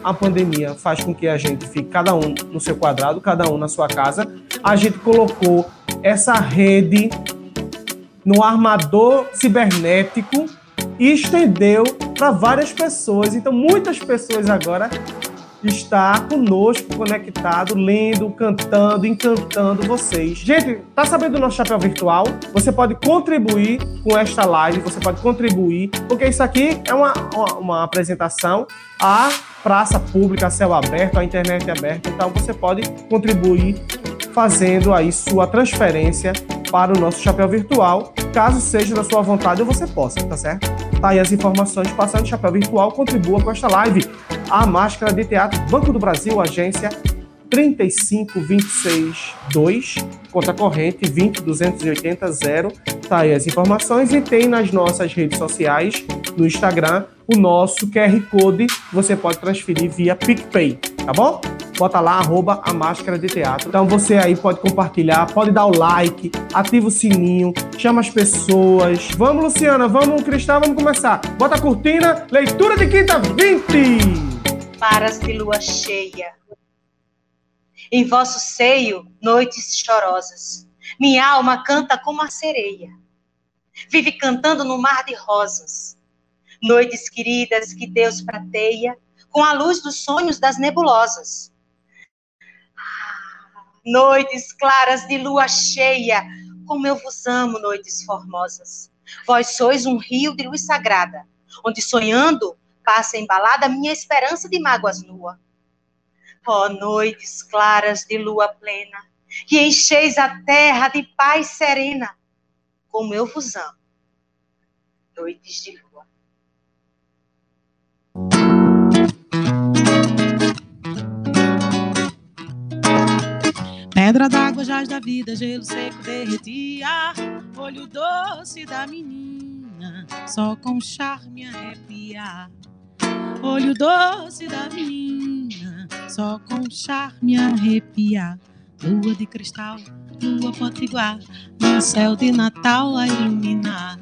20! Como a pandemia faz com que a gente fique cada um no seu quadrado, cada um na sua casa, a gente colocou essa rede no armador cibernético e estendeu para várias pessoas. Então, muitas pessoas agora está conosco, conectado, lendo, cantando, encantando vocês. Gente, tá sabendo do nosso chapéu virtual? Você pode contribuir com esta live, você pode contribuir, porque isso aqui é uma, uma, uma apresentação à praça pública, a céu aberto, a internet aberta, então você pode contribuir fazendo aí sua transferência para o nosso chapéu virtual, caso seja da sua vontade ou você possa, tá certo? Tá aí as informações, passando chapéu virtual, contribua com esta live a máscara de teatro Banco do Brasil, agência 35262, conta corrente 20280 Tá aí as informações e tem nas nossas redes sociais, no Instagram, o nosso QR Code, você pode transferir via PicPay, tá bom? Bota lá, arroba a máscara de teatro. Então você aí pode compartilhar, pode dar o like, ativa o sininho, chama as pessoas. Vamos, Luciana, vamos, Cristal, vamos começar. Bota a cortina, leitura de quinta 20! Claras de lua cheia. Em vosso seio, noites chorosas, minha alma canta como a sereia. Vive cantando no mar de rosas. Noites queridas que Deus prateia com a luz dos sonhos das nebulosas. Ah, noites claras de lua cheia, como eu vos amo, noites formosas. Vós sois um rio de luz sagrada, onde sonhando passa embalada minha esperança de mágoas nua. Ó oh, noites claras de lua plena, que encheis a terra de paz serena, como eu vos amo. Noites de lua. Pedra d'água, jaz da vida, gelo seco derretia, olho doce da menina, só com charme arrepiar. Olho doce da menina, só com charme arrepiar. Lua de cristal, lua potiguar, meu céu de Natal a iluminar.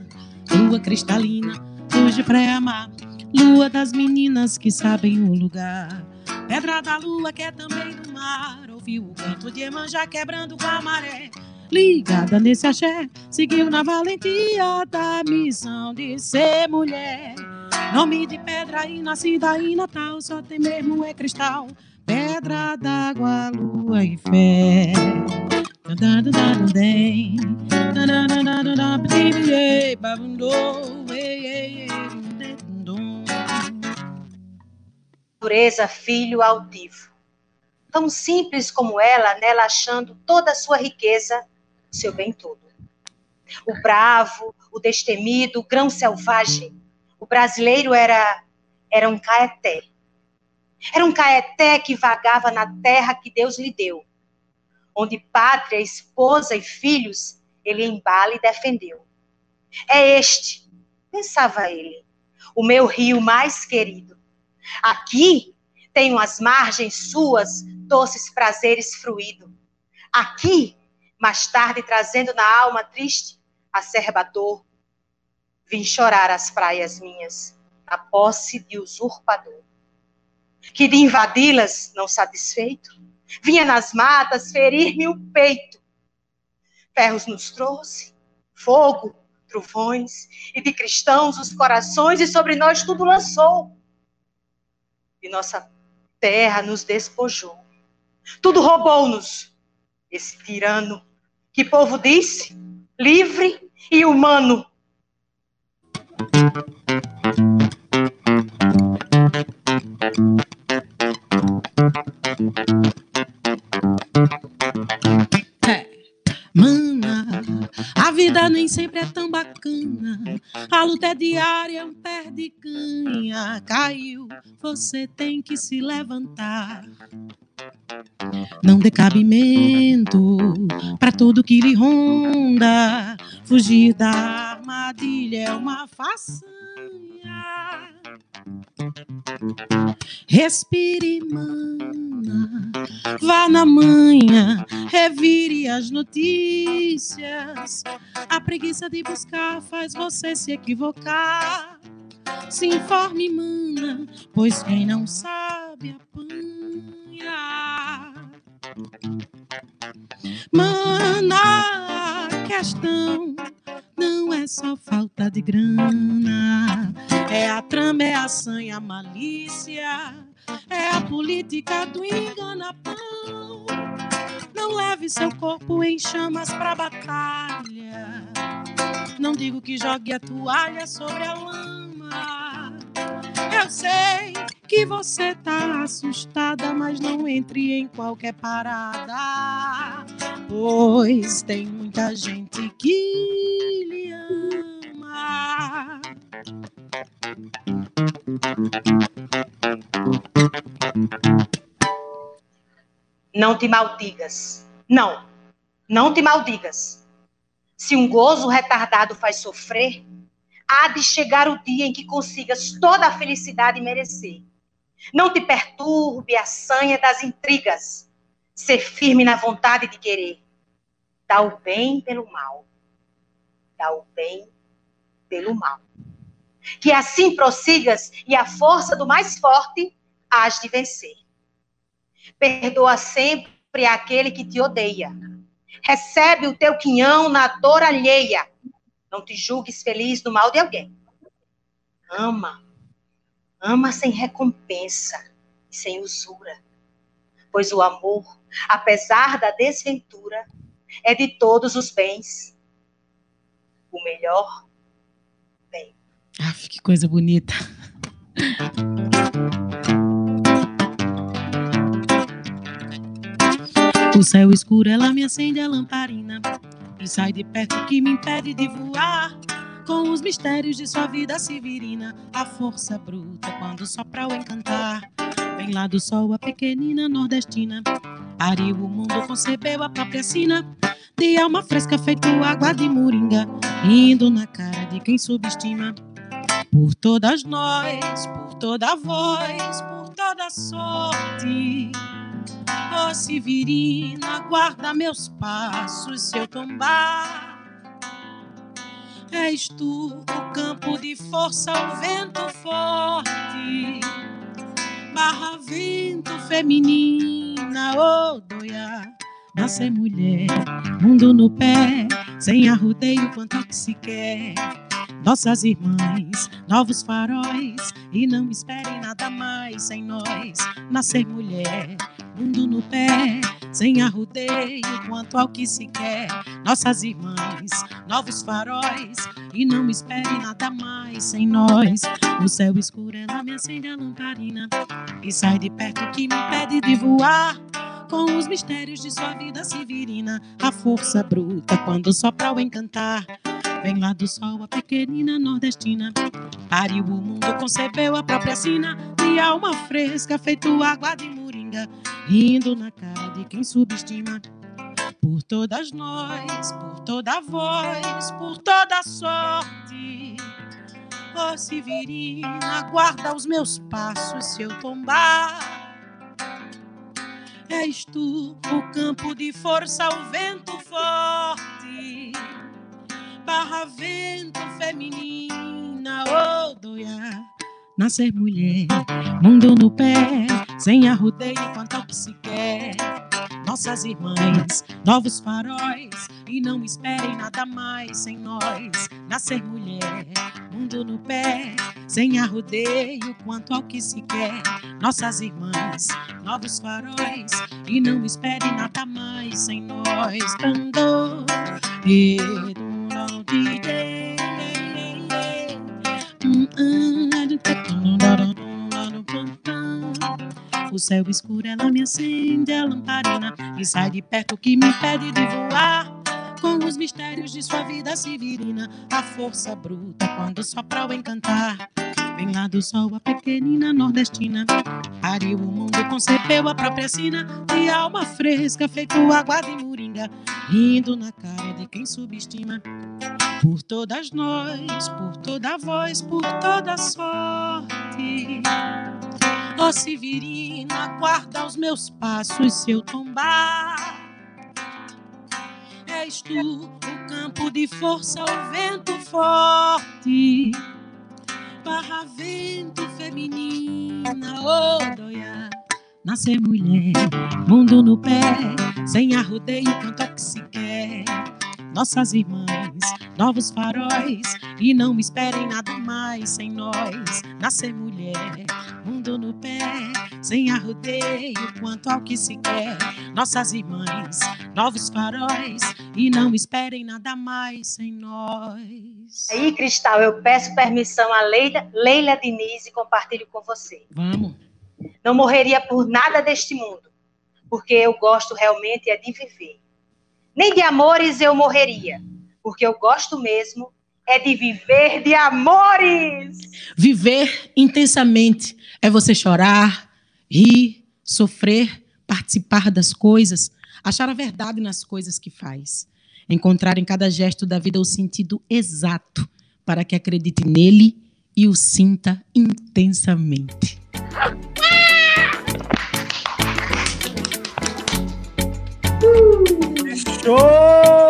Lua cristalina, luz de pré-amar, lua das meninas que sabem o lugar. Pedra da lua que é também do mar, ouviu o canto de Emanjá quebrando com a maré. Ligada nesse axé, seguiu na valentia da missão de ser mulher. Nome de pedra e nascida em Natal, só tem mesmo é cristal. Pedra d'água, lua e fé. Natureza, filho altivo. Tão simples como ela, nela achando toda a sua riqueza, seu bem todo. O bravo, o destemido, o grão selvagem, brasileiro era, era um caeté. Era um caeté que vagava na terra que Deus lhe deu, onde pátria, esposa e filhos ele embala e defendeu. É este, pensava ele, o meu rio mais querido. Aqui tenho as margens suas, doces prazeres fruído. Aqui, mais tarde, trazendo na alma triste, acerba dor, vim chorar as praias minhas, a posse de usurpador. Que de invadi-las, não satisfeito, vinha nas matas ferir-me o peito. Ferros nos trouxe, fogo, trovões, e de cristãos os corações, e sobre nós tudo lançou. E nossa terra nos despojou. Tudo roubou-nos, esse tirano, que povo disse, livre e humano, sempre é tão bacana. A luta é diária, um pé de canha. Caiu, você tem que se levantar. Não dê cabimento para tudo que lhe ronda. Fugir da armadilha é uma façanha. Respire, mana, vá na manhã, revire as notícias. A preguiça de buscar faz você se equivocar. se informe, mana, pois quem não sabe apanha. Mana, a questão não é só falta de grana, é a trama, é a sanha, a malícia, é a política do engana-pão. Não leve seu corpo em chamas pra batalha. Não digo que jogue a toalha sobre a lama. Eu sei que você tá assustada, mas não entre em qualquer parada. Pois tem muita gente que lhe ama. Não te maldigas. Não, não te maldigas. Se um gozo retardado faz sofrer, há de chegar o dia em que consigas toda a felicidade merecer. Não te perturbe a sanha das intrigas. Ser firme na vontade de querer. Dá o bem pelo mal. Dá o bem pelo mal. Que assim prossigas e a força do mais forte hás de vencer. Perdoa sempre aquele que te odeia. Recebe o teu quinhão na dor alheia. Não te julgues feliz no mal de alguém. Ama. Ama sem recompensa e sem usura. Pois o amor, apesar da desventura, é de todos os bens. O melhor bem. Ah, que coisa bonita. O céu escuro, ela me acende a lamparina e sai de perto que me impede de voar. Com os mistérios de sua vida severina, a força bruta quando sopra o encantar. Vem lá do sol a pequenina nordestina, pariu o mundo, concebeu a própria sina. De alma fresca feito água de moringa, indo na cara de quem subestima. Por todas nós, por toda voz, por toda sorte. Ó Severina, guarda meus passos se eu tombar. És tu o campo de força, o vento forte. Barra vento feminina, oh doia. Nascer mulher, mundo no pé, sem arrudeio quanto que se quer. Nossas irmãs, novos faróis, e não esperem nada mais sem nós. Nascer mulher, mundo no pé, sem arrudeio quanto ao que se quer. Nossas irmãs, novos faróis, e não espere nada mais sem nós. O céu escuro, ela me acende a lamparina e sai de perto que me impede de voar. Com os mistérios de sua vida severina, a força bruta quando sopra o encantar. Vem lá do sol a pequenina nordestina, pariu o mundo, concebeu a própria sina, de alma fresca, feito água de moringa, rindo na cara de quem subestima. Por todas nós, por toda voz, por toda sorte. Ó oh, Severina, guarda os meus passos se eu tombar. És tu o campo de força, o vento forte. Barra vento feminina, oh doia. Nascer mulher, mundo no pé, sem arrudeio quanto ao que se quer. Nossas irmãs, novos faróis, e não esperem nada mais sem nós. Nascer mulher, mundo no pé, sem arrudeio quanto ao que se quer. Nossas irmãs, novos faróis, e não esperem nada mais sem nós. Andou, e DJ. O céu escuro, ela me acende a lamparina e sai de perto que me impede de voar. Com os mistérios de sua vida severina, a força bruta quando sopra o encantar. Vem lá do sol a pequenina nordestina, pariu o mundo, concebeu a própria sina, de alma fresca, feito água de moringa, rindo na cara de quem subestima. Por todas nós, por toda voz, por toda sorte. Ó oh, Severina, guarda os meus passos se eu tombar. És tu o campo de força, o vento forte. barra vento feminina, odoia. Nascer mulher, mundo no pé, sem arrodeio, quanto é que se quer. Nossas irmãs, novos faróis, e não esperem nada mais sem nós. Nascer mulher, mundo no pé, sem arrodeio, quanto ao que se quer. Nossas irmãs, novos faróis, e não esperem nada mais sem nós. Aí, Cristal, eu peço permissão a Leila, Leila Diniz e compartilho com você. Vamos. Não morreria por nada deste mundo, porque eu gosto realmente é de viver. Nem de amores eu morreria, porque eu gosto mesmo é de viver de amores. Viver intensamente é você chorar, rir, sofrer, participar das coisas, achar a verdade nas coisas que faz, encontrar em cada gesto da vida o sentido exato para que acredite nele e o sinta intensamente. Show!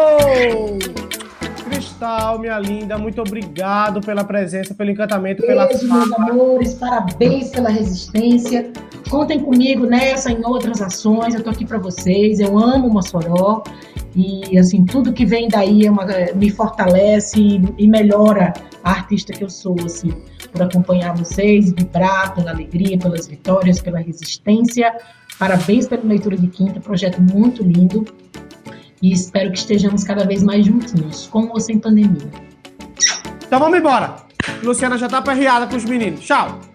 Cristal, minha linda, muito obrigado pela presença, pelo encantamento, pela Beijo, meus fala. amores, parabéns pela resistência. Contem comigo nessa e em outras ações. Eu tô aqui para vocês. Eu amo Mossoró e assim tudo que vem daí é uma- me fortalece e, e melhora a artista que eu sou, assim, por acompanhar vocês, vibrar pela alegria, pelas vitórias, pela resistência. Parabéns pela leitura de quinta, projeto muito lindo. E espero que estejamos cada vez mais juntinhos, com ou sem pandemia. Então vamos embora. Luciana já tá perreada com os meninos. Tchau.